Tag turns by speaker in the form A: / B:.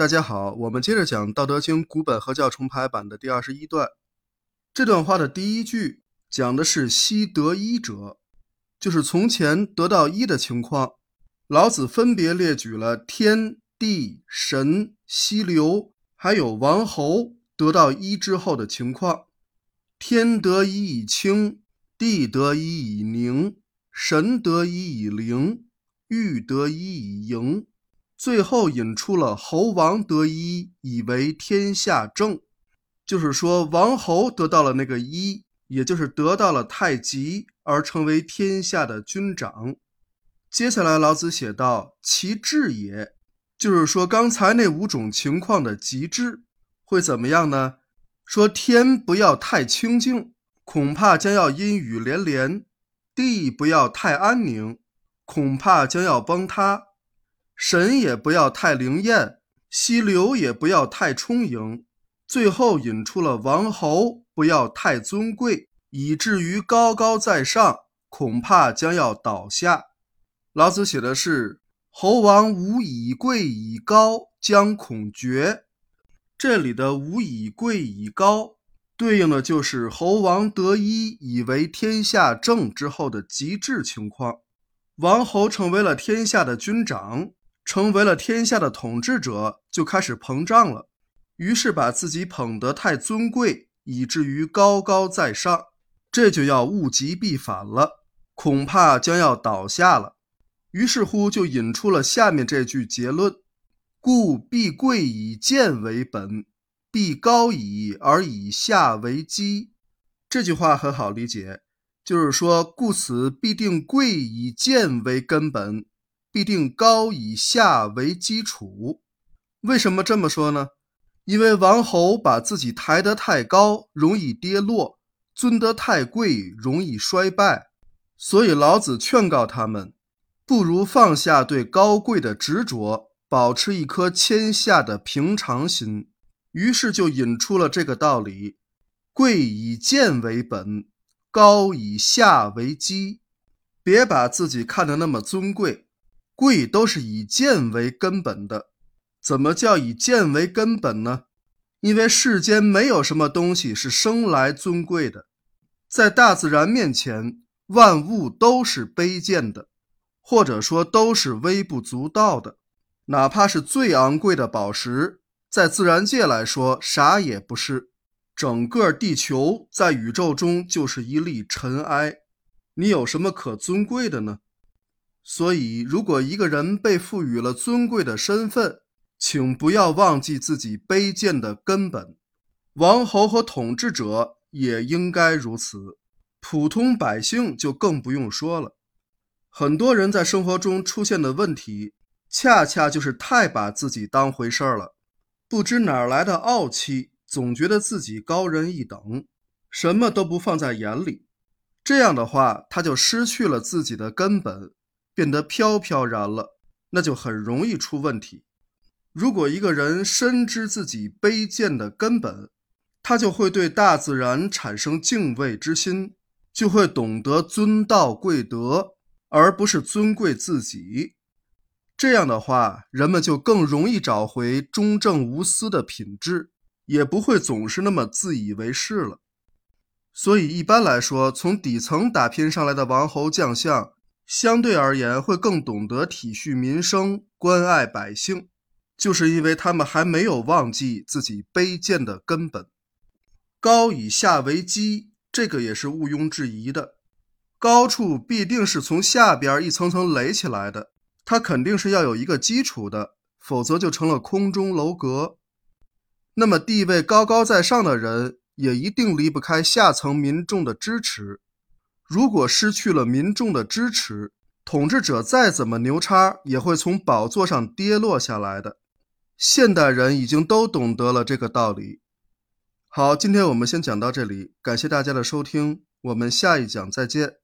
A: 大家好，我们接着讲《道德经》古本合教重排版的第二十一段。这段话的第一句讲的是“昔得一者”，就是从前得到一的情况。老子分别列举了天地神、溪流，还有王侯得到一之后的情况。天得一以清，地得一以宁，神得一以灵，玉得一以盈。最后引出了侯王得一以为天下正，就是说王侯得到了那个一，也就是得到了太极，而成为天下的军长。接下来老子写道：“其至也，就是说刚才那五种情况的极致会怎么样呢？说天不要太清静，恐怕将要阴雨连连；地不要太安宁，恐怕将要崩塌。”神也不要太灵验，溪流也不要太充盈，最后引出了王侯不要太尊贵，以至于高高在上，恐怕将要倒下。老子写的是侯王无以贵以高，将恐绝。这里的无以贵以高，对应的就是侯王得一以为天下正之后的极致情况，王侯成为了天下的军长。成为了天下的统治者，就开始膨胀了，于是把自己捧得太尊贵，以至于高高在上，这就要物极必反了，恐怕将要倒下了。于是乎，就引出了下面这句结论：故必贵以贱为本，必高以而以下为基。这句话很好理解，就是说，故此必定贵以贱为根本。必定高以下为基础。为什么这么说呢？因为王侯把自己抬得太高，容易跌落；尊得太贵，容易衰败。所以老子劝告他们，不如放下对高贵的执着，保持一颗谦下的平常心。于是就引出了这个道理：贵以贱为本，高以下为基。别把自己看得那么尊贵。贵都是以贱为根本的，怎么叫以贱为根本呢？因为世间没有什么东西是生来尊贵的，在大自然面前，万物都是卑贱的，或者说都是微不足道的。哪怕是最昂贵的宝石，在自然界来说啥也不是。整个地球在宇宙中就是一粒尘埃，你有什么可尊贵的呢？所以，如果一个人被赋予了尊贵的身份，请不要忘记自己卑贱的根本。王侯和统治者也应该如此，普通百姓就更不用说了。很多人在生活中出现的问题，恰恰就是太把自己当回事儿了，不知哪来的傲气，总觉得自己高人一等，什么都不放在眼里。这样的话，他就失去了自己的根本。变得飘飘然了，那就很容易出问题。如果一个人深知自己卑贱的根本，他就会对大自然产生敬畏之心，就会懂得尊道贵德，而不是尊贵自己。这样的话，人们就更容易找回忠正无私的品质，也不会总是那么自以为是了。所以，一般来说，从底层打拼上来的王侯将相。相对而言，会更懂得体恤民生、关爱百姓，就是因为他们还没有忘记自己卑贱的根本。高以下为基，这个也是毋庸置疑的。高处必定是从下边一层层垒起来的，它肯定是要有一个基础的，否则就成了空中楼阁。那么地位高高在上的人，也一定离不开下层民众的支持。如果失去了民众的支持，统治者再怎么牛叉，也会从宝座上跌落下来的。现代人已经都懂得了这个道理。好，今天我们先讲到这里，感谢大家的收听，我们下一讲再见。